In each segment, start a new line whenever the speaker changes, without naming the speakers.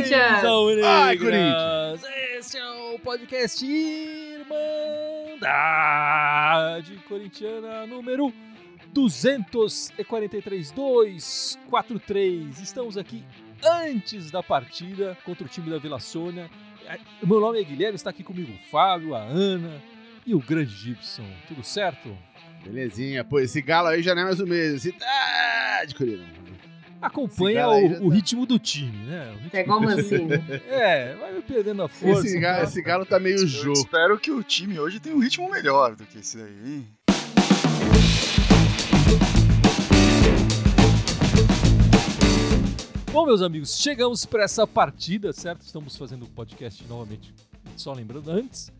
Corinthians!
Ai, Corinthians!
Esse é o podcast Irmandade Corintiana número 243, 243. Estamos aqui antes da partida contra o time da Vila Sônia. O meu nome é Guilherme, está aqui comigo o Fábio, a Ana e o grande Gibson. Tudo certo?
Belezinha. Pô, esse galo aí já não é mais o mesmo. Cidade, Corinthians.
Acompanha o,
já
o
tá-
ritmo do time, né? O ritmo-
É igual o Mancini.
É, vai perdendo a força.
Esse galo, esse galo tá meio
Eu
jogo.
espero que o time hoje tenha um ritmo melhor do que esse daí,
Bom, meus amigos, chegamos para essa partida, certo? Estamos fazendo o podcast novamente, só lembrando, antes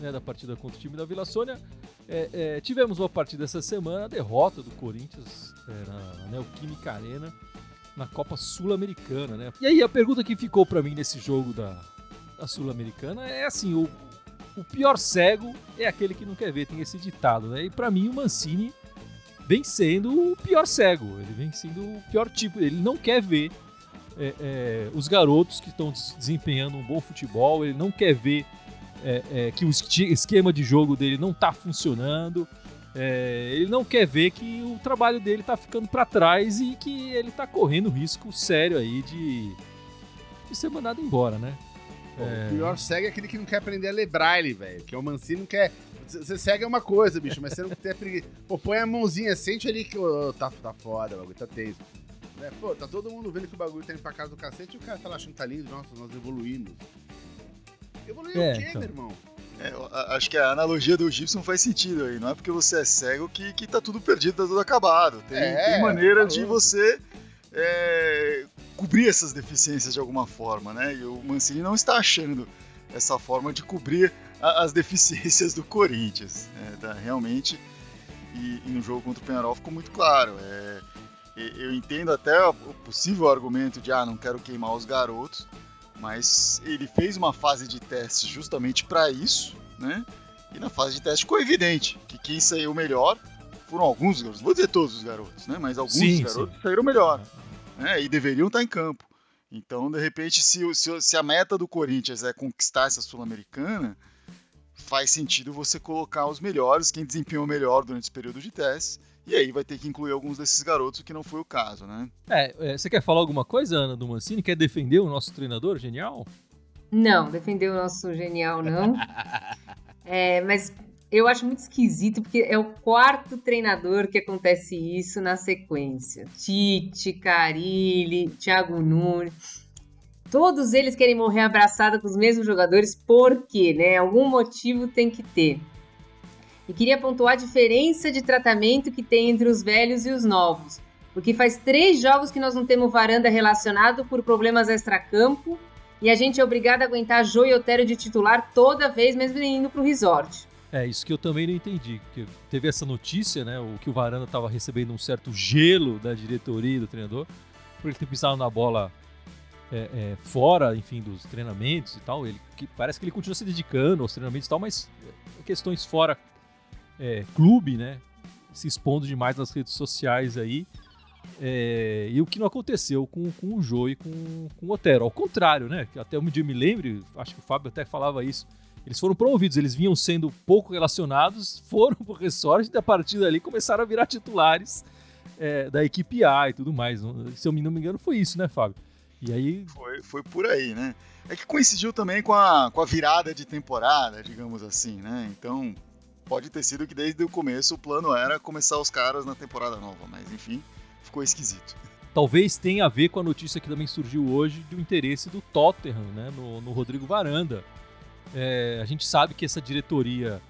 né, da partida contra o time da Vila Sônia. É, é, tivemos uma partida essa semana, a derrota do Corinthians é, na Neoquímica Arena, na Copa Sul-Americana, né? E aí a pergunta que ficou para mim nesse jogo da, da Sul-Americana é assim, o, o pior cego é aquele que não quer ver, tem esse ditado, né? E para mim o Mancini vem sendo o pior cego, ele vem sendo o pior tipo, ele não quer ver é, é, os garotos que estão des- desempenhando um bom futebol, ele não quer ver é, é, que o esquema de jogo dele não está funcionando, é, ele não quer ver que o trabalho dele está ficando para trás e que ele está correndo risco sério aí de, de ser mandado embora, né?
O pior segue é aquele que não quer aprender a ler braille, velho. Que é o Mancini não quer. Você segue é uma coisa, bicho, mas você não preguiça. Pô, põe a mãozinha, sente ali que ô, tá, tá foda, bagulho tá tenso. Né? Pô, tá todo mundo vendo que o bagulho tá indo pra casa do cacete e o cara tá lá achando que tá lindo. Nossa, nós evoluímos. Evoluiu
É,
o quê,
então.
meu irmão?
É, eu a- acho que a analogia do Gibson faz sentido aí. Não é porque você é cego que, que tá tudo perdido, tá tudo acabado. Tem,
É,
tem maneira
falou.
de você é, cobrir essas deficiências de alguma forma, né? E o Mancini não está achando essa forma de cobrir a- as deficiências do Corinthians. né? Tá, realmente, e, e no jogo contra o Penharol ficou muito claro. É, eu entendo até o possível argumento de ah, não quero queimar os garotos, mas ele fez uma fase de teste justamente para isso, né? E na fase de teste ficou evidente que quem saiu melhor foram alguns garotos, vou dizer todos os garotos, né? Mas alguns
Sim,
garotos saíram melhor, né? E deveriam estar em campo. Então, de repente, se, se, se a meta do Corinthians é conquistar essa Sul-Americana, faz sentido você colocar os melhores, quem desempenhou melhor durante esse período de teste, e aí vai ter que incluir alguns desses garotos, o que não foi o caso, né?
É, é, você quer falar alguma coisa, Ana, do Mancini? Quer defender o nosso treinador genial?
Não, defender o nosso genial, não. É, mas eu acho muito esquisito, porque é o quarto treinador que acontece isso na sequência. Tite, Carilli, Thiago Nunes. Todos eles querem morrer abraçado com os mesmos jogadores, por quê, né? Algum motivo tem que ter. E queria pontuar a diferença de tratamento que tem entre os velhos e os novos. Porque faz três jogos que nós não temos varanda relacionado por problemas extracampo e a gente é obrigado a aguentar Jô e Otero de titular toda vez, mesmo indo pro resort.
É, isso que eu também não entendi. Porque teve essa notícia, né? O que o Varanda estava recebendo um certo gelo da diretoria e do treinador, por ele ter pisado na bola é, é, fora, enfim, dos treinamentos e tal. Ele, que, parece que ele continua se dedicando aos treinamentos e tal, mas é, questões fora é, clube, né? Se expondo demais nas redes sociais aí. É, e o que não aconteceu com, com o Jô e com, com o Otero. Ao contrário, né? Que até onde eu me lembre, acho que o Fábio até falava isso. Eles foram promovidos, eles vinham sendo pouco relacionados, foram pro resort e a partir dali começaram a virar titulares é, da equipe A e tudo mais. Se eu não me engano, foi isso, né, Fábio? E aí.
Foi, foi por aí, né? É que coincidiu também com a, com a virada de temporada, digamos assim, né? Então, pode ter sido que desde o começo o plano era começar os caras na temporada nova, mas enfim, ficou esquisito.
Talvez tenha a ver com a notícia que também surgiu hoje do interesse do Tottenham né, no, no Rodrigo Varanda. É, a gente sabe que essa diretoria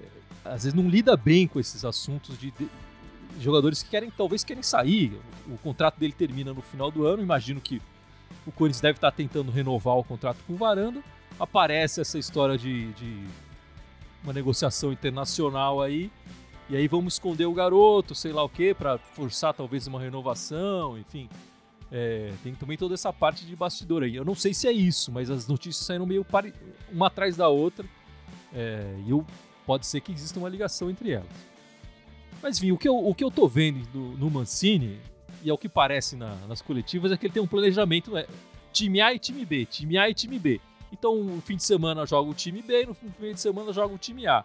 é, às vezes não lida bem com esses assuntos de, de jogadores que querem talvez querem sair. O, o contrato dele termina no final do ano. Imagino que o Corinthians deve estar tentando renovar o contrato com o Varanda. Aparece essa história de, de uma negociação internacional aí. E aí vamos esconder o garoto, sei lá o quê, para forçar talvez uma renovação, enfim. É, tem também toda essa parte de bastidor aí. Eu não sei se é isso, mas as notícias saíram meio pare... uma atrás da outra. É, e eu... pode ser que exista uma ligação entre elas. Mas enfim, o que eu, o que eu tô vendo do, no Mancini, e é o que parece na, nas coletivas, é que ele tem um planejamento é, time A e time B, time A e time B. Então, no fim de semana joga o time B, no fim de semana joga o time A.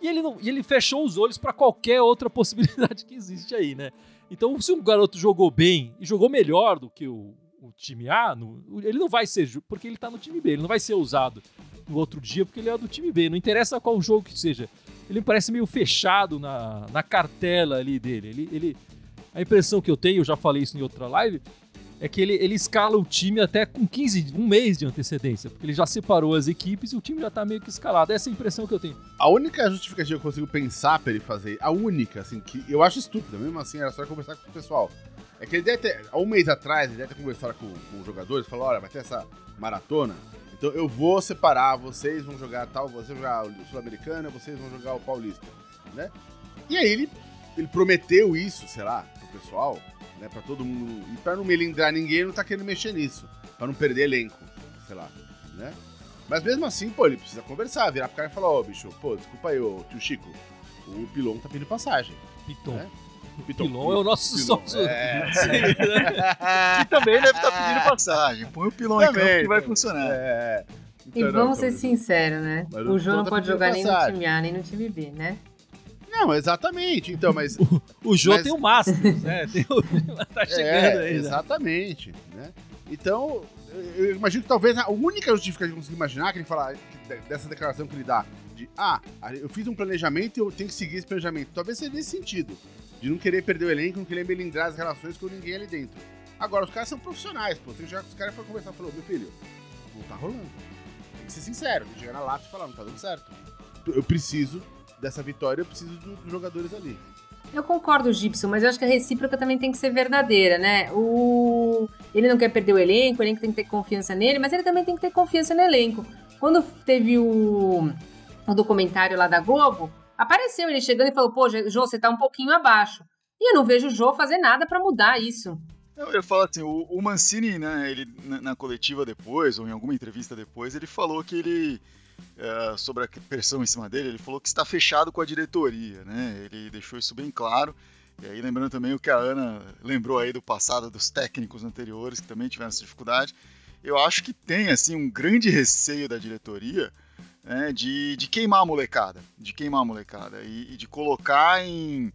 E ele, não, e ele fechou os olhos para qualquer outra possibilidade que existe aí, né? Então, se um garoto jogou bem e jogou melhor do que o, o time A, no, ele não vai ser, porque ele tá no time B, ele não vai ser usado no outro dia porque ele é do time B. Não interessa qual jogo que seja. Ele parece meio fechado na, na cartela ali dele. Ele, ele, a impressão que eu tenho, eu já falei isso em outra live, é que ele, ele escala o time até com 15, um mês de antecedência, porque ele já separou as equipes e o time já tá meio que escalado. Essa é a impressão que eu tenho.
A única justificativa que eu consigo pensar pra ele fazer, a única, assim, que eu acho estúpida, mesmo assim, era só conversar com o pessoal. É que ele deve ter, há um mês atrás, ele deve ter conversado com, com os jogadores, falou, olha, vai ter essa maratona, então eu vou separar, vocês vão jogar tal, vocês vão jogar o Sul-Americana, vocês vão jogar o Paulista, né? E aí ele, ele prometeu isso, sei lá, pro pessoal, né, para todo mundo. E para não melindrar ninguém, não tá querendo mexer nisso, para não perder elenco, sei lá, né? Mas mesmo assim, pô, ele precisa conversar, virar pro cara e falar: Ó, oh, bicho, pô, desculpa aí, ô tio Chico, o Pilon tá pedindo passagem.
Piton.
Né?
O Pilon, Pilon é o nosso
Pilon,
sócio.
é.
que também deve estar pedindo passagem. Põe o pilão em campo que vai funcionar.
É.
E
Então,
vamos
não,
ser sinceros, né? O João não
Pilon tá
pode jogar nem no
passagem.
time A, nem no time B, né?
Não, exatamente. Então, mas.
O Jô
Mas-
tem o Masters, né? Tem o... tá chegando
é,
aí. né?
Exatamente. Né? Então, eu imagino que talvez a única justificativa que eu consigo imaginar que ele fala que- dessa declaração que ele dá de ah, eu fiz um planejamento e eu tenho que seguir esse planejamento. Talvez seja nesse sentido. De não querer perder o elenco, não querer melindrar as relações com ninguém ali dentro. Agora, os caras são profissionais, pô. Tem que chegar com os caras pra conversar e falar, meu filho, não tá rolando. Tem que ser sincero, tem que chegar na lata e falar, não tá dando certo. Eu preciso dessa vitória, eu preciso do- dos jogadores ali.
Eu concordo, Gibson, mas eu acho que a recíproca também tem que ser verdadeira, né? O... Ele não quer perder o elenco, o elenco tem que ter confiança nele, mas ele também tem que ter confiança no elenco. Quando teve o, o documentário lá da Globo, apareceu ele chegando e falou: pô, Jô, você tá um pouquinho abaixo. E eu não vejo o Jô fazer nada pra mudar isso.
Eu ia falar assim, o, o Mancini, né, ele, na, na coletiva depois, ou em alguma entrevista depois, ele falou que ele, é, sobre a pressão em cima dele, ele falou que está fechado com a diretoria, né, ele deixou isso bem claro, e aí lembrando também o que a Ana lembrou aí do passado dos técnicos anteriores, que também tiveram essa dificuldade, eu acho que tem, assim, um grande receio da diretoria, né, de, de queimar a molecada, de queimar a molecada, e, e de colocar em...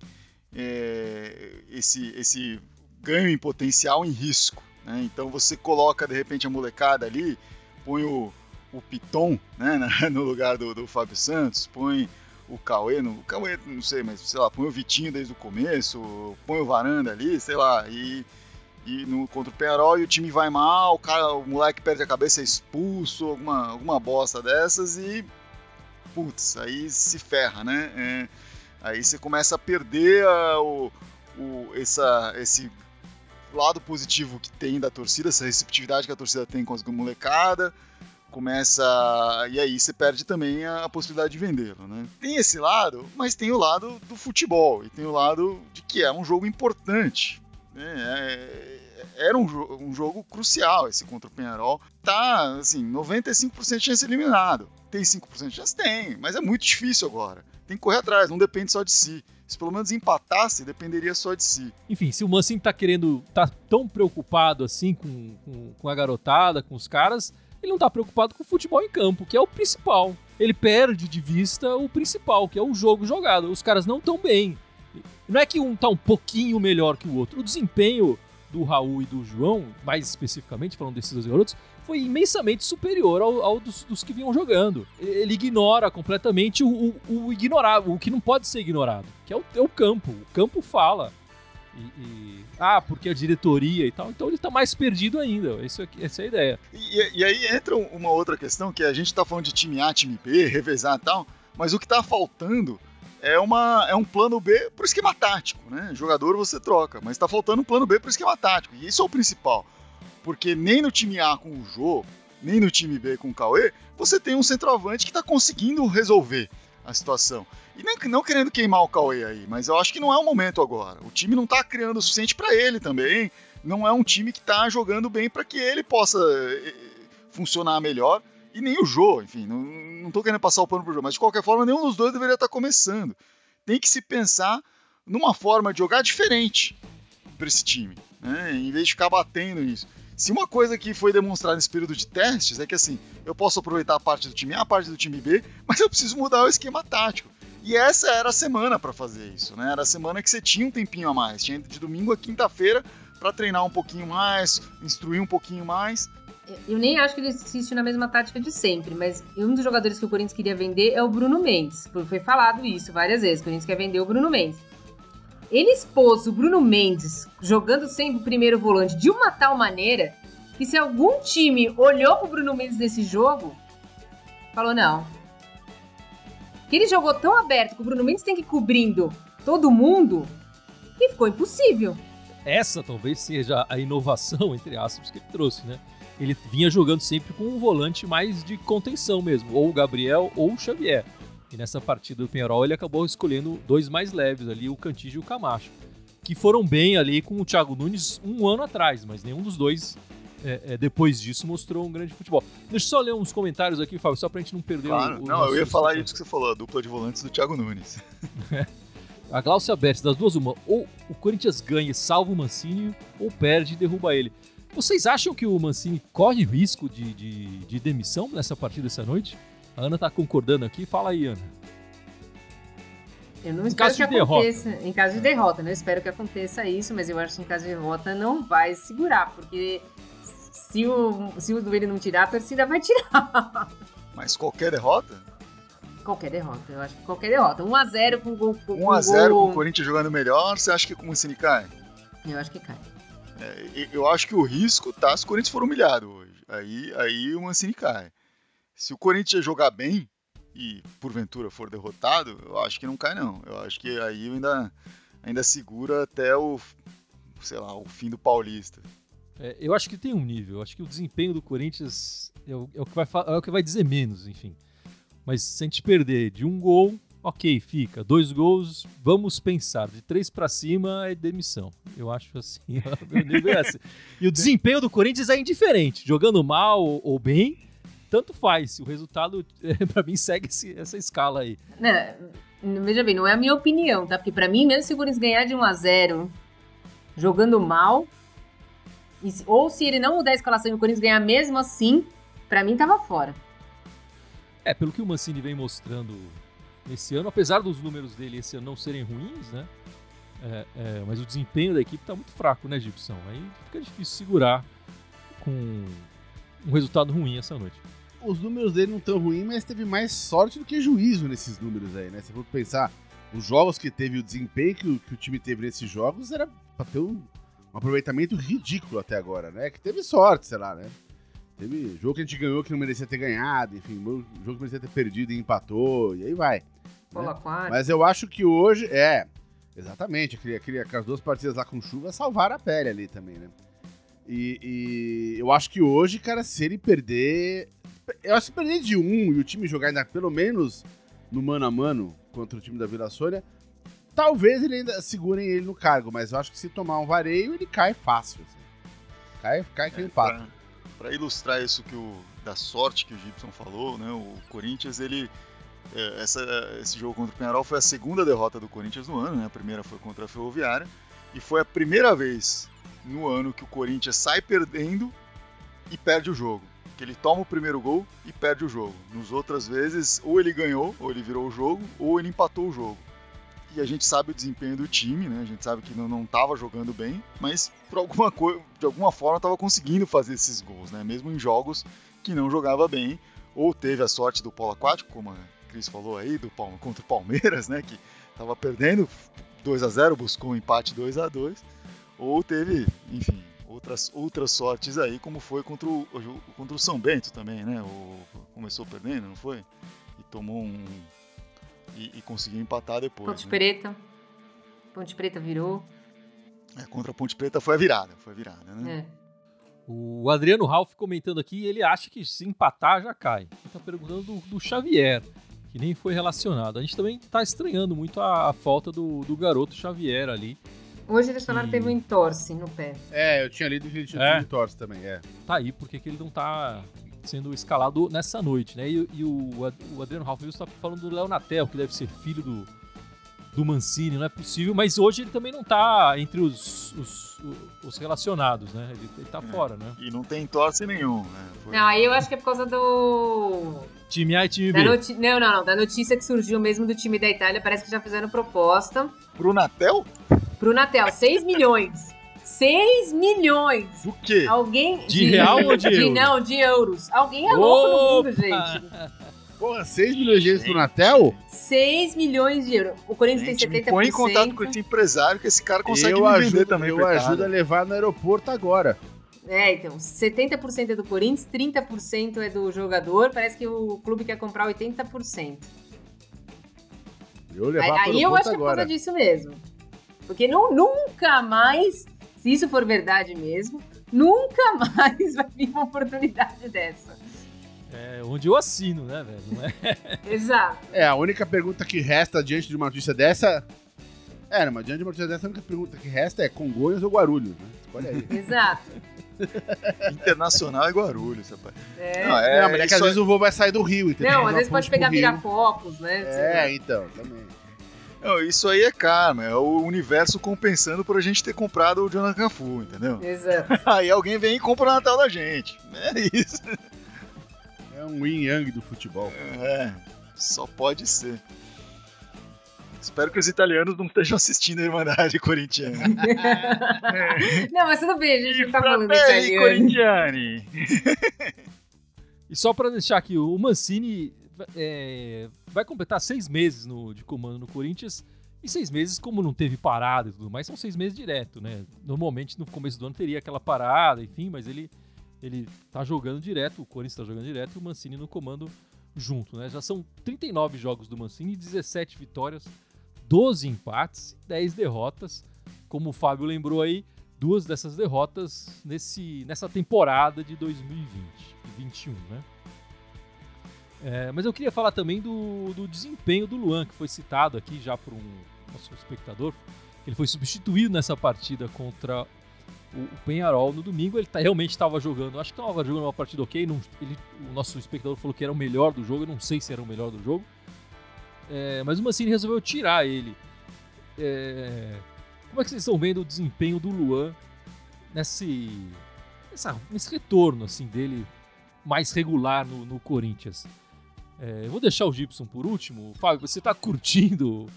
é, esse, esse ganho em potencial em risco. Né? Então você coloca de repente a molecada ali, põe o, o Piton né, no lugar do, do Fábio Santos, põe o Cauê, no, o Cauê não sei, mas sei lá, põe o Vitinho desde o começo, põe o Varanda ali, sei lá, e, e no, contra o Penarol e o time vai mal, o, cara, o moleque perde a cabeça, é expulso, alguma, alguma bosta dessas e putz, aí se ferra, né? É, aí você começa a perder a- o, o, essa, esse lado positivo que tem da torcida, essa receptividade que a torcida tem com as molecada, começa. E aí você perde também a, a possibilidade de vendê-lo. Né? Tem esse lado, mas tem o lado do futebol, e tem o lado de que é um jogo importante. né? É- era um, um jogo crucial esse contra o Penharol. Tá, assim, 95% de chance eliminado. Tem 5% de chance? Tem, mas é muito difícil agora. Tem que correr atrás, não depende só de si. Se pelo menos empatasse, dependeria só de si.
Enfim, se o Mancini tá querendo, tá tão preocupado assim com, com, com a garotada, com os caras, ele não tá preocupado com o futebol em campo, que é o principal. Ele perde de vista o principal, que é o jogo jogado. Os caras não estão bem. Não é que um tá um pouquinho melhor que o outro. O desempenho do Raul e do João, mais especificamente falando desses dois garotos, foi imensamente superior ao, ao dos, dos que vinham jogando. Ele ignora completamente o, o, o ignorável, o que não pode ser ignorado, que é o, é o campo. O campo fala. E, e- ah, porque a diretoria e tal. Então ele tá mais perdido ainda. Isso aqui- essa é a ideia.
E, e aí entra um- uma outra questão, que a gente tá falando de time A, time B, revezar e tal, mas o que tá faltando é, uma, é um plano B pro esquema tático, né? Jogador você troca, mas tá faltando um plano B pro esquema tático, e isso é o principal. Porque nem no time A com o Jô, nem no time B com o Cauê, você tem um centroavante que tá conseguindo resolver a situação. E nem, não querendo queimar o Cauê aí, mas eu acho que não é o momento agora. O time não tá criando o suficiente para ele também. não é um time que está jogando bem para que ele possa eh, funcionar melhor. E nem o Jô, enfim, não, não tô querendo passar o pano pro Jô, mas de qualquer forma, nenhum dos dois deveria estar tá começando. Tem que se pensar numa forma de jogar diferente para esse time, né? em vez de ficar batendo nisso. Se uma coisa que foi demonstrada nesse período de testes é que assim, eu posso aproveitar a parte do time A, a parte do time B, mas eu preciso mudar o esquema tático. E essa era a semana para fazer isso, né? Era a semana que você tinha um tempinho a mais, tinha de domingo a quinta-feira para treinar um pouquinho mais, instruir um pouquinho mais.
Eu nem acho que ele insiste na mesma tática de sempre, mas um dos jogadores que o Corinthians queria vender é o Bruno Mendes. Foi falado isso várias vezes. O Corinthians quer vender o Bruno Mendes. Ele expôs o Bruno Mendes jogando sempre o primeiro volante de uma tal maneira que se algum time olhou pro Bruno Mendes nesse jogo, falou não. Que ele jogou tão aberto que o Bruno Mendes tem que ir cobrindo todo mundo que ficou impossível.
Essa talvez seja a inovação, entre aspas, que ele trouxe, né? Ele vinha jogando sempre com um volante mais de contenção mesmo, ou o Gabriel ou o Xavier. E nessa partida do Penharol ele acabou escolhendo dois mais leves ali, o Cantígio e o Camacho, que foram bem ali com o Thiago Nunes um ano atrás, mas nenhum dos dois é, é, depois disso mostrou um grande futebol. Deixa eu só ler uns comentários aqui, Fábio, só pra gente não perder
claro.
o, o
Não, eu ia falar isso que você falou, a dupla de volantes do Thiago Nunes.
a Glaucia Bertes, das duas, uma, ou o Corinthians ganha, salva o Mancini, ou perde e derruba ele. Vocês acham que o Mancini corre risco de, de, de demissão nessa partida essa noite? A Ana tá concordando aqui. Fala aí, Ana.
Eu não em espero que aconteça. Derrota. Em caso de derrota, não espero que aconteça isso, mas eu acho que em caso de derrota não vai segurar, porque se o, se o Duane não tirar, a torcida vai tirar.
Mas qualquer derrota?
Qualquer derrota, eu acho que qualquer derrota. 1x0 com gol.
1x0 com o Corinthians jogando melhor, você acha que o Mancini cai?
Eu acho que cai.
É, eu acho que o risco tá se o Corinthians for humilhado hoje. Aí, aí o Mancini cai. Se o Corinthians jogar bem e porventura for derrotado, eu acho que não cai não. Eu acho que aí ainda, ainda segura até o, sei lá, o fim do Paulista.
É, eu acho que tem um nível. Eu acho que o desempenho do Corinthians é o, é o, que, vai, é o que vai dizer menos, enfim. Mas se a gente perder de um gol, ok, fica. Dois gols, vamos pensar. De três para cima é demissão. Eu acho assim. é assim. E o desempenho do Corinthians é indiferente. Jogando mal ou, bem, tanto faz. O resultado, é, para mim, segue esse, essa escala aí.
Não, veja bem, não é a minha opinião, tá? Porque para mim, mesmo se o Corinthians ganhar de 1 a 0 jogando mal, ou se ele não mudar a escalação e o Corinthians ganhar mesmo assim, para mim tava fora.
É, pelo que o Mancini vem mostrando nesse ano, apesar dos números dele esse ano não serem ruins, né? É, é, mas o desempenho da equipe tá muito fraco, né, Gibson? Aí fica difícil segurar com um resultado ruim essa noite.
Os números dele não tão ruins, mas teve mais sorte do que juízo nesses números aí, né? Se for pensar, os jogos que teve, o desempenho que o, que o time teve nesses jogos era pra ter um, um, aproveitamento ridículo até agora, né? Que teve sorte, sei lá, né? Teve jogo que a gente ganhou que não merecia ter ganhado, enfim, jogo que merecia ter perdido e empatou, e aí vai. Né? Mas eu acho que hoje, é, exatamente, aquele, aquele, aquelas duas partidas lá com chuva salvaram a pele ali também, né? E, e, eu acho que hoje, cara, se ele perder. Eu acho que se perder de um e o time jogar ainda pelo menos no mano a mano contra o time da Vila Sônia, talvez ele ainda segurem ele no cargo, mas eu acho que se tomar um vareio, ele cai fácil. Assim. Cai, cai que é, pato.
Para ilustrar isso que o, da sorte que o Gibson falou, né? O Corinthians, ele. É, essa, esse jogo contra o Penharol foi a segunda derrota do Corinthians no ano, né? A primeira foi contra a Ferroviária. E foi a primeira vez no ano que o Corinthians sai perdendo e perde o jogo. Que ele toma o primeiro gol e perde o jogo. Nos outras vezes, ou ele ganhou, ou ele virou o jogo, ou ele empatou o jogo. E a gente sabe o desempenho do time, né? A gente sabe que não estava jogando bem, mas por alguma de alguma forma estava conseguindo fazer esses gols, né? Mesmo em jogos que não jogava bem, ou teve a sorte do polo aquático, como a Cris falou aí, do contra o Palmeiras, né? Que estava perdendo 2 a 0 buscou um empate 2 a 2 ou teve, enfim, outras, outras sortes aí, como foi contra o, contra o São Bento também, né? O, começou perdendo, não foi? E tomou um. E, e conseguiu empatar depois.
Ponte né? Preta. Ponte Preta virou.
É, contra a Ponte Preta foi a virada, foi a virada, né? É.
O Adriano Ralph comentando aqui, ele acha que se empatar já cai. Ele tá perguntando do, do Xavier, que nem foi relacionado. A gente também tá estranhando muito a, a falta do, do garoto Xavier ali
Hoje eles falaram que
E-
teve um entorse no pé.
É, eu tinha lido que ele tinha
É?
tido torce também, é.
Tá aí porque que ele não tá sendo escalado nessa noite, né? E, e o, o Adriano Ralph Wilson tá falando do Léo Natel, que deve ser filho do, do Mancini, não é possível, mas hoje ele também não tá entre os, os, os relacionados, né? Ele, ele tá fora, né?
E não tem torce nenhum. Né? Foi-
Não, aí eu acho que é por causa do.
Time A e time
Da
B.
noti... Não, não, não. Da notícia que surgiu mesmo do time da Itália, parece que já fizeram proposta
Pro Natel?
pro Natel. 6 milhões. 6 milhões!
Do quê?
Alguém.
De real ou de euro?
Não, de euros. Alguém é louco no mundo, gente.
Porra, 6 milhões de euros pro Natel?
6 milhões de euros. O Corinthians
Gente,
tem
me
70%.
põe em contato com esse empresário que esse cara consegue
eu
me vender
ajudo,
também.
eu ajudo a levar no aeroporto agora.
É, então, 70% é do Corinthians, 30% é do jogador. Parece que o clube quer comprar 80%.
Eu levar
Aí,
pro
aí eu acho que é por
agora.
causa disso mesmo. Porque não, nunca mais, se isso for verdade mesmo, nunca mais vai vir uma oportunidade dessa.
É onde eu assino, né, velho? Não é?
Exato.
É, a única pergunta que resta diante de uma notícia dessa. É, não, mas diante de uma notícia dessa, a única pergunta que resta é Congonhas ou Guarulhos, né? Escolhe aí.
Exato.
Internacional é Guarulhos, rapaz.
É.
Não, é,
não, mas é que às vezes o voo vai sair do Rio, entendeu?
Não, às vezes pode pegar
Rio.
viracopos, né?
É, então, também.
Não, isso aí é karma, é o universo compensando por a gente ter comprado o Jonathan Cafu, entendeu?
Exato.
Aí alguém vem e compra o Natal da gente. É isso.
É um yin yang do futebol.
É, só pode ser. Espero que os italianos não estejam assistindo a Irmandade Corintiana.
Não, mas tudo bem, a gente não tá falando italiano.
Corintiani.
E só pra deixar aqui, o Mancini é, vai completar seis meses no- de comando no Corinthians. E seis meses, como não teve parada e tudo mais, são seis meses direto, né? Normalmente no começo do ano teria aquela parada, enfim, mas ele, ele tá jogando direto, o Corinthians tá jogando direto e o Mancini no comando junto, né? Já são 39 jogos do Mancini, 17 vitórias, 12 empates, 10 derrotas. Como o Fábio lembrou aí, duas dessas derrotas nesse, nessa temporada de 2020 e 21, né? É, mas eu queria falar também do, do desempenho do Luan, que foi citado aqui já por um nosso espectador. Ele foi substituído nessa partida contra o, o Penharol no domingo. Ele tá- realmente estava jogando, acho que estava jogando uma partida ok. não- ele- o nosso espectador falou que era o melhor do jogo. Eu não sei se era o melhor do jogo. É, mas o Mancini resolveu tirar ele. É, como é que vocês estão vendo o desempenho do Luan nesse, nessa- nesse retorno assim dele mais regular no, no Corinthians? É, eu vou deixar o Gibson por último. Fábio, você tá curtindo?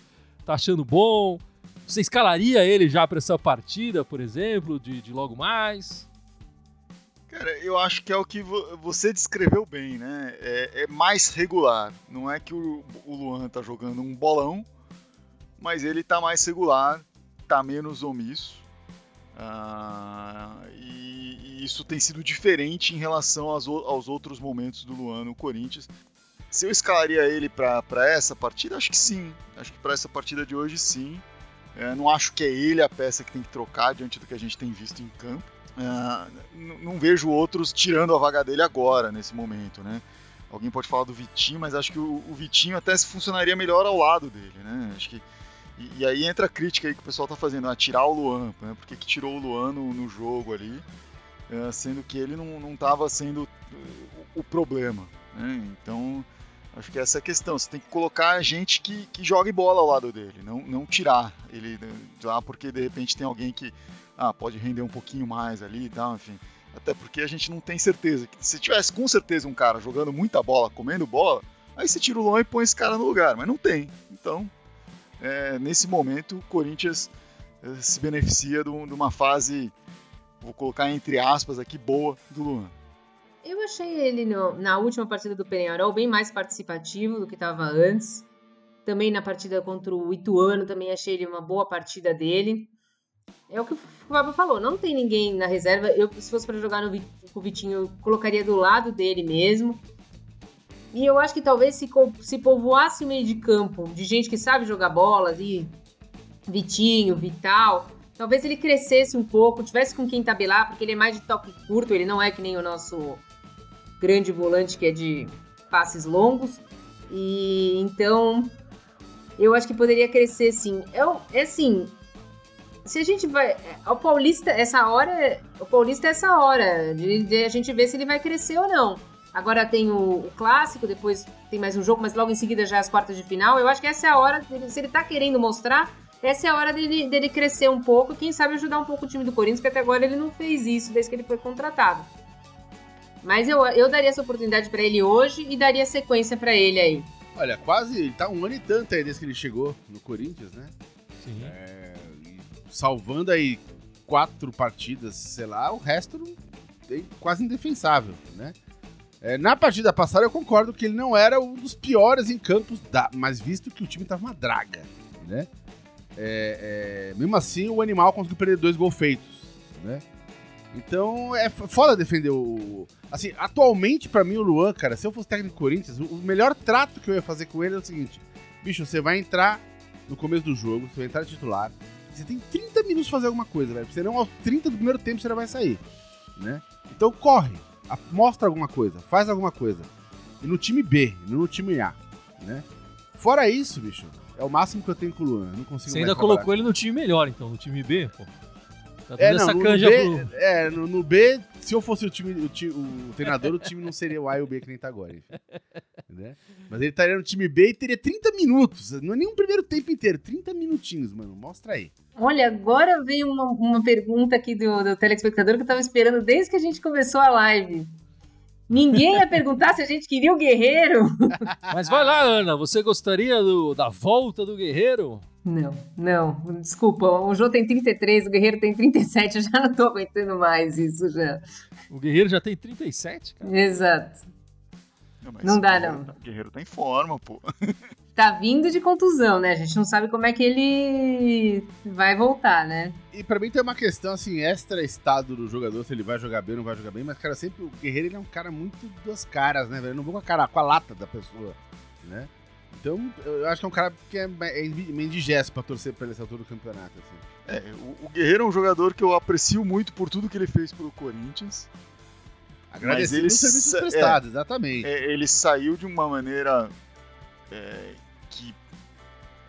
Tá achando bom? Você escalaria ele já para essa partida, por exemplo, de, de logo mais?
Cara, eu acho que é o que vo- você descreveu bem, né? É, é mais regular. Não é que o, o Luan tá jogando um bolão, mas ele tá mais regular, tá menos omisso. Ah, e, e isso tem sido diferente em relação aos, aos outros momentos do Luan no Corinthians. Se eu escalaria ele para essa partida, acho que sim. Acho que para essa partida de hoje, sim. É, não acho que é ele a peça que tem que trocar diante do que a gente tem visto em campo. N- não vejo outros tirando a vaga dele agora, nesse momento, né? Alguém pode falar do Vitinho, mas acho que o, o Vitinho até funcionaria melhor ao lado dele, né? Acho que e, e aí entra a crítica aí que o pessoal tá fazendo, a tirar o Luan, né? Por que tirou o Luan no, no jogo ali, eh, sendo que ele não, não tava sendo eh, o, o problema, né? Então, acho que essa é a questão. Você tem que colocar gente que, que jogue bola ao lado dele, não, não tirar ele de lá porque de repente tem alguém que ah, pode render um pouquinho mais ali e tal, enfim. Até porque a gente não tem certeza. Se tivesse com certeza um cara jogando muita bola, comendo bola, aí você tira o Luan e põe esse cara no lugar, mas não tem. Então, é, nesse momento, o Corinthians eh, se beneficia de, de uma fase, vou colocar entre aspas aqui, boa do Luan.
Eu achei ele no- na última partida do Penharol bem mais participativo do que estava antes. Também na partida contra o Ituano, também achei ele uma boa partida dele. É o que o Fábio falou, não tem ninguém na reserva. Eu, se fosse para jogar no com o Vitinho, eu colocaria do lado dele mesmo. E eu acho que talvez se, se povoasse o meio de campo de gente que sabe jogar bola ali, Vitinho, Vital, talvez ele crescesse um pouco, tivesse com quem tabelar, porque ele é mais de toque curto, ele não é que nem o nosso grande volante que é de passes longos. E então eu acho que poderia crescer sim. Eu, é assim, se a gente vai. O Paulista, essa hora. O Paulista é essa hora de, de a gente ver se ele vai crescer ou não. Agora tem o, o, clássico, depois tem mais um jogo, mas logo em seguida já as quartas de final. Eu acho que essa é a hora, dele, se ele tá querendo mostrar, essa é a hora dele, dele crescer um pouco, quem sabe ajudar um pouco o time do Corinthians, que até agora ele não fez isso desde que ele foi contratado. Mas eu, eu daria essa oportunidade para ele hoje e daria sequência para ele aí.
Olha, quase, ele tá um ano e tanto aí desde que ele chegou no Corinthians, né?
Sim.
É, salvando aí quatro partidas, sei lá, o resto é quase indefensável, né? É, na partida passada eu concordo que ele não era um dos piores em campos, da, mas visto que o time tava uma draga, né? É, é, mesmo assim, o animal conseguiu perder dois gols feitos, né? Então é foda defender o. Assim, atualmente, para mim, o Luan, cara, se eu fosse técnico do Corinthians, o melhor trato que eu ia fazer com ele é o seguinte: bicho, você vai entrar no começo do jogo, você vai entrar titular, você tem 30 minutos pra fazer alguma coisa, velho. Senão aos 30 do primeiro tempo você já vai sair, né? Então corre, mostra alguma coisa, faz alguma coisa. E no time B, não no time A, né? Fora isso, bicho, é o máximo que eu tenho com o Luan. Eu não consigo
Você ainda colocou ele no time melhor, então, no time B, pô.
Tá é, não, no, B, pro... é no, no, B, se eu fosse o time, o, time, o treinador, o time não seria o A e o B que nem tá agora. Né? Mas ele estaria no time B e teria 30 minutos. Não é nem um primeiro tempo inteiro, 30 minutinhos, mano. Mostra aí.
Olha, agora veio uma, uma pergunta aqui do, do telespectador que eu tava esperando desde que a gente começou a live. Ninguém ia perguntar se a gente queria o Guerreiro.
Mas vai lá, Ana. Você gostaria do, da volta do Guerreiro?
Não, não. Desculpa. O Jô tem 33, o Guerreiro tem 37. Eu já não tô aguentando mais isso já.
O Guerreiro já tem 37, cara?
Exato. Não, não dá, não.
O Guerreiro tá em forma, pô.
tá vindo de contusão, né? A gente não sabe como é que ele vai voltar, né?
E para mim tem uma questão assim, extra estado do jogador, se ele vai jogar bem ou não vai jogar bem, mas cara, sempre o Guerreiro ele é um cara muito duas caras, né, velho? Eu não vou com a cara, com a lata da pessoa, né? Então, eu acho que é um cara que é, é meio indigesto pra torcer pra ele essa altura do campeonato, assim.
É, o, o Guerreiro é um jogador que eu aprecio muito por tudo que ele fez pelo Corinthians.
Agradecido os serviços prestados, é, exatamente.
É, ele saiu de uma maneira é, que,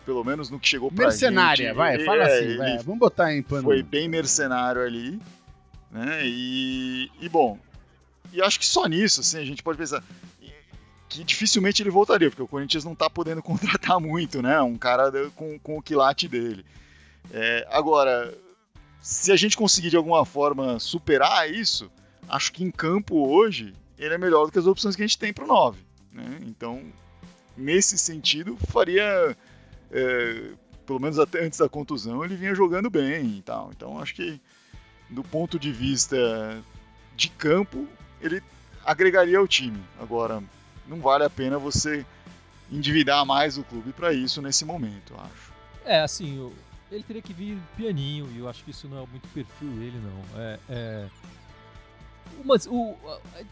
pelo menos no que chegou pra
Mercenária,
gente,
vai, fala
é,
assim, vai, vamos botar em pano.
Foi bem mercenário ali, né, e, e bom, e acho que só nisso, assim, a gente pode pensar que dificilmente ele voltaria, porque o Corinthians não tá podendo contratar muito, né, um cara com, com o quilate dele. É, agora, se a gente conseguir de alguma forma superar isso, acho que em campo hoje ele é melhor do que as opções que a gente tem para o 9. Né? Então, nesse sentido, faria. É, pelo menos até antes da contusão, ele vinha jogando bem e tal. Então acho que do ponto de vista de campo, ele agregaria ao time. Agora, não vale a pena você endividar mais o clube para isso nesse momento, eu acho.
É, assim, ele teria que vir pianinho, e eu acho que isso não é muito perfil dele, não. É, é mas o,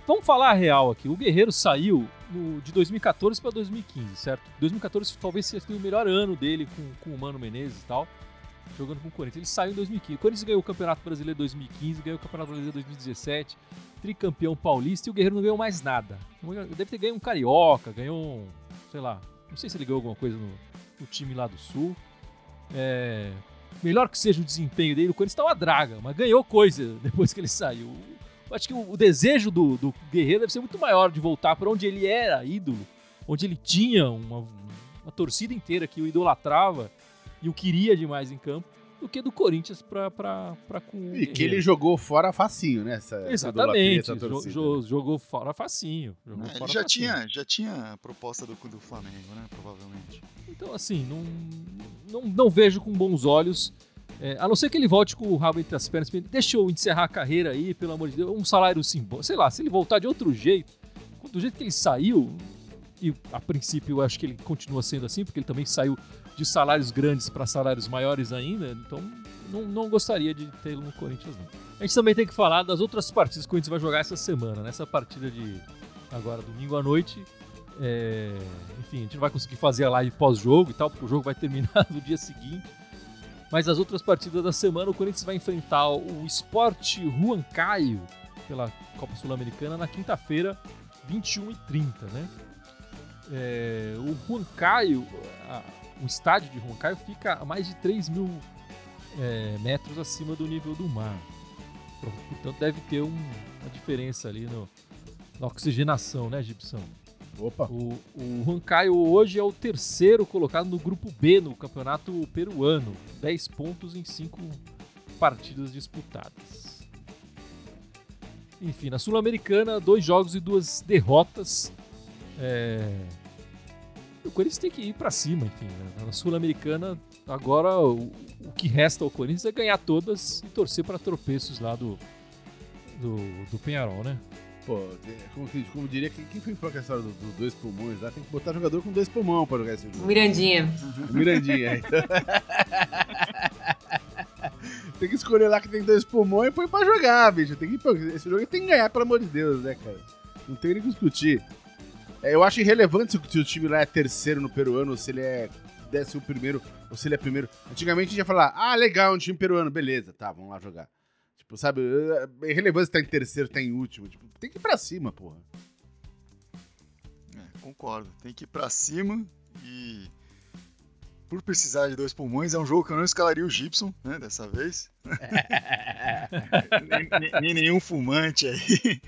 vamos falar a real aqui. O Guerreiro saiu no, de 2014 para 2015, certo? 2014 talvez seja o melhor ano dele com, com o Mano Menezes e tal, jogando com o Corinthians. Ele saiu em 2015. O Corinthians ganhou o Campeonato Brasileiro 2015, ganhou o Campeonato Brasileiro 2017, tricampeão paulista e o Guerreiro não ganhou mais nada. Deve ter ganho um Carioca, ganhou um, sei lá, não sei se ele ganhou alguma coisa no, no time lá do Sul. É, melhor que seja o desempenho dele, o Corinthians tá uma draga, mas ganhou coisa depois que ele saiu acho que o, o desejo do, do, Guerreiro deve ser muito maior de voltar para onde ele era ídolo, onde ele tinha uma, uma torcida inteira que o idolatrava e o queria demais em campo, do que do Corinthians pra, pra, pra com.
E que ele jogou fora facinho, né? Essa,
Exatamente, essa jogou, jogou fora facinho. Jogou
é,
fora
ele já
facinho.
tinha, já tinha a proposta do, do Flamengo, né? Provavelmente.
Então, assim, não, não, não vejo com bons olhos é, a não ser que ele volte com o rabo entre as pernas, deixa eu encerrar a carreira aí, pelo amor de Deus, um salário simbólico. Sei lá, se ele voltar de outro jeito, do jeito que ele saiu, e a princípio eu acho que ele continua sendo assim, porque ele também saiu de salários grandes para salários maiores ainda, então não, não gostaria de tê-lo no Corinthians, não. A gente também tem que falar das outras partidas que o Corinthians vai jogar essa semana, nessa partida de agora domingo à noite. É, enfim, a gente não vai conseguir fazer a live pós-jogo e tal, porque o jogo vai terminar no dia seguinte. Mas as outras partidas da semana, o Corinthians vai enfrentar o Sport Huancaio pela Copa Sul-Americana na quinta-feira, 21 e 30, né? É, o Huancaio, a, o estádio de Huancaio fica a mais de 3 mil é, metros acima do nível do mar. Portanto, deve ter um, uma diferença ali no, na oxigenação, né, Gibson?
Opa.
O, o Huancayo hoje é o terceiro colocado no grupo B no campeonato peruano. 10 pontos em 5 partidas disputadas. Enfim, na Sul-Americana, dois jogos e duas derrotas. É... O Corinthians tem que ir para cima, enfim. Né? Na Sul-Americana, agora o, o, que resta ao Corinthians é ganhar todas e torcer para tropeços lá do, do, do Penharol, né?
Pô, como, como diria, quem, quem foi que a história dos, dos dois pulmões lá? Tem que botar jogador com dois pulmões pra jogar esse jogo.
Mirandinha.
Mirandinha, então. tem que escolher lá que tem dois pulmões e põe pra jogar, bicho. Tem que, esse jogo tem que ganhar, pelo amor de Deus, né, cara? Não tem nem que discutir. É, eu acho irrelevante se o time lá é terceiro no peruano, ou se ele é décimo primeiro, ou se ele é primeiro. Antigamente a gente ia falar, ah, legal, um time peruano, beleza, tá, vamos lá jogar. Tipo, sabe, é irrelevante se tá em terceiro, tá em último. Tipo, tem que ir pra cima, porra.
É, concordo. Tem que ir pra cima e. Por precisar de dois pulmões, é um jogo que eu não escalaria o Gibson, né, dessa vez. nem, nem, nem, nenhum fumante aí.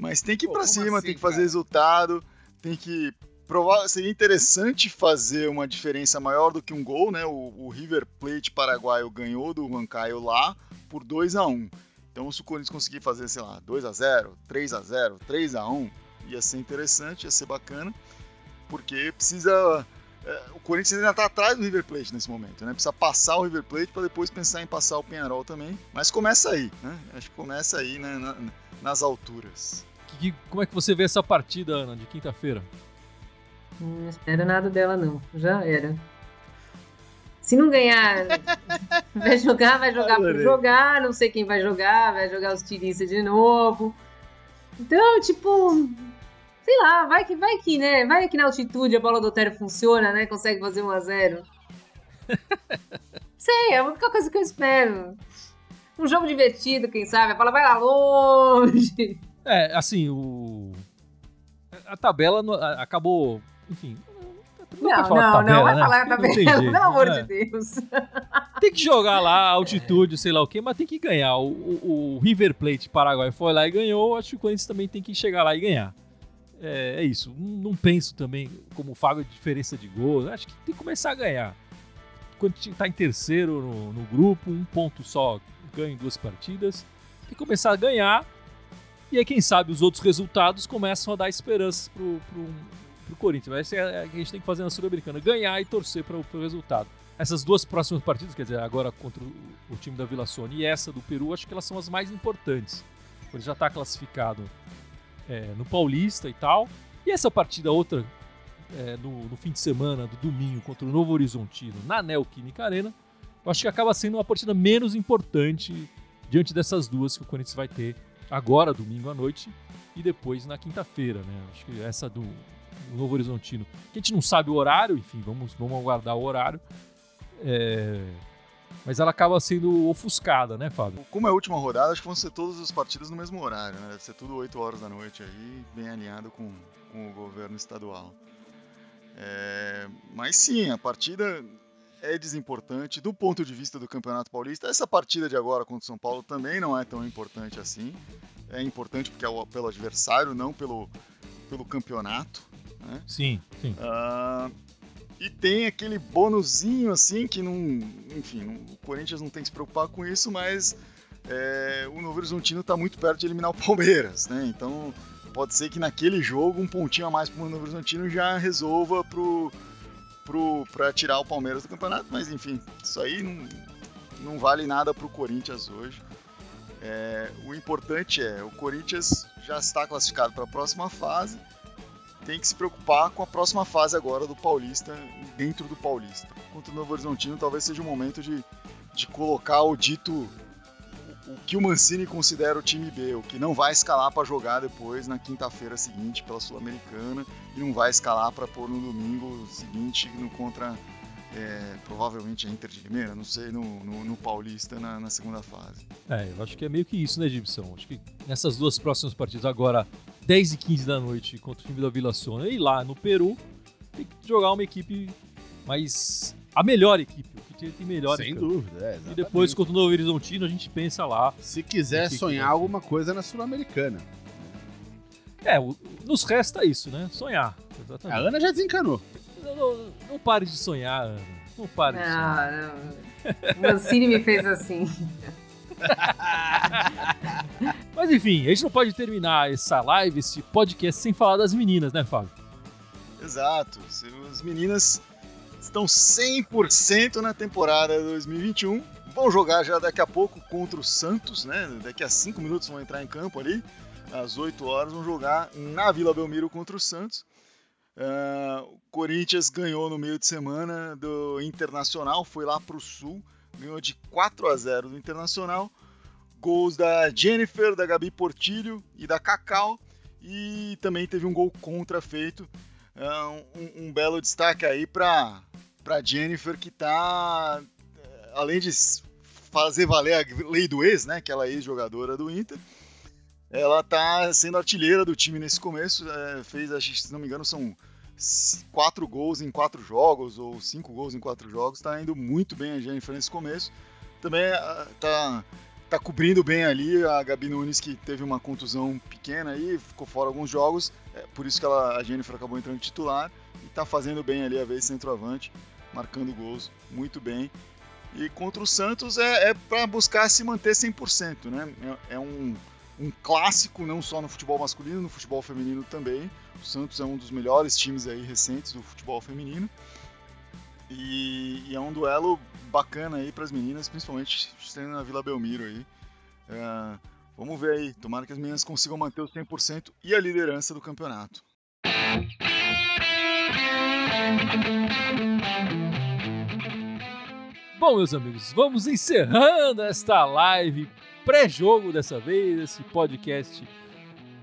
Mas tem que ir Pô, pra cima, assim, tem que fazer cara? resultado, tem que provar. Seria interessante fazer uma diferença maior do que um gol, né? O, o River Plate paraguaio ganhou do Huancayo lá por 2 a 1 Então, se o Corinthians conseguir fazer, sei lá, 2 a 0 3 a 0 3 a 1 ia ser interessante, ia ser bacana, porque precisa. É, o Corinthians ainda está atrás do River Plate nesse momento, né? Precisa passar o River Plate para depois pensar em passar o Penharol também. Mas começa aí, né? Acho que começa aí né, na, nas alturas.
Que, como é que você vê essa partida, Ana, de quinta-feira?
Não espero nada dela, não. Já era. Se não ganhar, vai jogar, vai jogar por jogar, não sei quem vai jogar, vai jogar os tiristas de novo. Então, tipo, sei lá, vai que vai que, né? Vai que na altitude a bola do Otério funciona, né? Consegue fazer 1 a 0 Sei, é a única coisa que eu espero. Um jogo divertido, quem sabe? A bola vai lá longe.
É, assim, o. A tabela acabou. Enfim,
não, não, tabela, não, vai né? falar tabela, pelo amor é. de Deus.
Tem que jogar lá, altitude, sei lá o quê, mas tem que ganhar. O, o, o, River Plate Paraguai foi lá e ganhou, acho que o Corinthians também tem que chegar lá e ganhar. É, é isso. Não, não, penso também como Fago de diferença de gols. Acho que tem que começar a ganhar. Quando está em terceiro no, no, grupo, um ponto só ganha em duas partidas. Tem que começar a ganhar. E aí, quem sabe, os outros resultados começam a dar esperanças pro, pro pro Corinthians. Essa é a que a gente tem que fazer na Sul-Americana, ganhar e torcer para o resultado. Essas duas próximas partidas, quer dizer, agora contra o, o time da Vila Sônia e essa do Peru, acho que elas são as mais importantes. Ele já está classificado é, no Paulista e tal. E essa partida outra é, no, no, fim de semana, do domingo, contra o Novo Horizontino, na Neoquímica Arena, eu acho que acaba sendo uma partida menos importante diante dessas duas que o Corinthians vai ter agora, domingo à noite, e depois na quinta-feira, né? Acho que essa do, Novo Horizontino. Que a gente não sabe o horário, enfim, vamos, vamos aguardar o horário. É... Mas ela acaba sendo ofuscada, né, Fábio?
Como é a última rodada, acho que vão ser todas as partidas no mesmo horário, né? Deve ser tudo 8 horas da noite aí, bem alinhado com, com o governo estadual. É... Mas sim, a partida é desimportante do ponto de vista do Campeonato Paulista. Essa partida de agora contra o São Paulo também não é tão importante assim. É importante porque é pelo adversário, não pelo, pelo campeonato. Né?
Sim, sim.
Uh, e tem aquele bônusinho assim que não. Enfim, não, o Corinthians não tem que se preocupar com isso, mas é, o Novo Horizontino está muito perto de eliminar o Palmeiras, né? Então pode ser que naquele jogo um pontinho a mais para o Novo Horizontino já resolva pro, pro, para tirar o Palmeiras do campeonato, mas enfim, isso aí não, não vale nada para o Corinthians hoje. É, o importante é o Corinthians já está classificado para a próxima fase tem que se preocupar com a próxima fase agora do Paulista, dentro do Paulista. Contra o Novo Horizontino, talvez seja o momento de, de colocar o dito o, que o Mancini considera o time B, o que não vai escalar para jogar depois na quinta-feira seguinte pela Sul-Americana e não vai escalar para pôr no domingo seguinte no contra é, provavelmente a Inter de Limeira, não sei, no, no, no Paulista na, na, segunda fase.
É, eu acho que é meio que isso, né, Gibson? Acho que nessas duas próximas partidas, agora 10 e 15 da noite contra o time da Vila Sônia e lá no Peru, tem que jogar uma equipe mais a melhor equipe, o que tem melhor
Sem dúvida, é,
E depois, contra o Novo Horizontino, a gente pensa lá.
Se quiser
Que que
sonhar
ser?
alguma coisa na Sul-Americana.
É, nos resta isso, né? Sonhar.
A
Exatamente.
Ana já desencanou.
Não, não- não pare de sonhar, Ana. Não pare de sonhar.
Não, não. O Mancini me fez assim.
Mas enfim, a gente não pode terminar essa live, esse podcast, sem falar das meninas, né, Fábio?
Exato. Se As meninas estão 100% na temporada 2021. Vão jogar já daqui a pouco contra o Santos, né? Daqui a 5 minutos vão entrar em campo ali. Às 8 horas vão jogar na Vila Belmiro contra o Santos. Ah, o Corinthians ganhou no meio de semana do Internacional, foi lá para o Sul, ganhou de 4 a 0 do Internacional. Gols da Jennifer, da Gabi Portilho e da Cacau. E também teve um gol contra feito é, um, um belo destaque aí para para Jennifer que tá é, além de fazer valer a lei do ex, né, que ela é ex-jogadora do Inter, ela tá sendo artilheira do time nesse começo, é, fez, acho se não me engano, são quatro gols em quatro jogos ou cinco gols em quatro jogos, tá indo muito bem a Jennifer nesse começo. Também tá tá cobrindo bem ali a Gabi Nunes que teve uma contusão pequena aí, ficou fora alguns jogos. É por isso que ela, a Jennifer acabou entrando titular e tá fazendo bem ali a vez centroavante, marcando gols muito bem. E contra o Santos é, é para buscar se manter 100%, né? É, é um, um clássico não só no futebol masculino, no futebol feminino também. O Santos é um dos melhores times aí recentes do futebol feminino. E, e é um duelo bacana aí para as meninas, principalmente sendo na Vila Belmiro aí. É, vamos ver aí, tomara que as meninas consigam manter os 100% e a liderança do campeonato.
Bom, meus amigos, vamos encerrando esta live pré-jogo dessa vez, esse podcast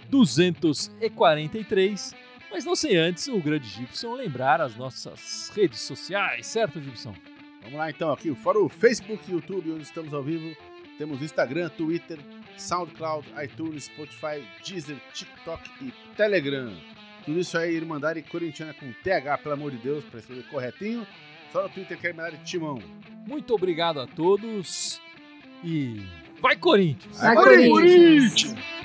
243. Mas não sem antes o grande Gibson lembrar as nossas redes sociais, certo, Gibson?
Vamos lá então, aqui, fora o Facebook e YouTube, onde estamos ao vivo, temos Instagram, Twitter, SoundCloud, iTunes, Spotify, Deezer, TikTok e Telegram. Tudo isso aí, Irmandade Corintiana com TH, pelo amor de Deus, para escrever corretinho. Só no Twitter que é Irmandade Timão.
Muito obrigado a todos e vai Corinthians!
Vai,
Corinthians!
Corinthians!
Corinthians!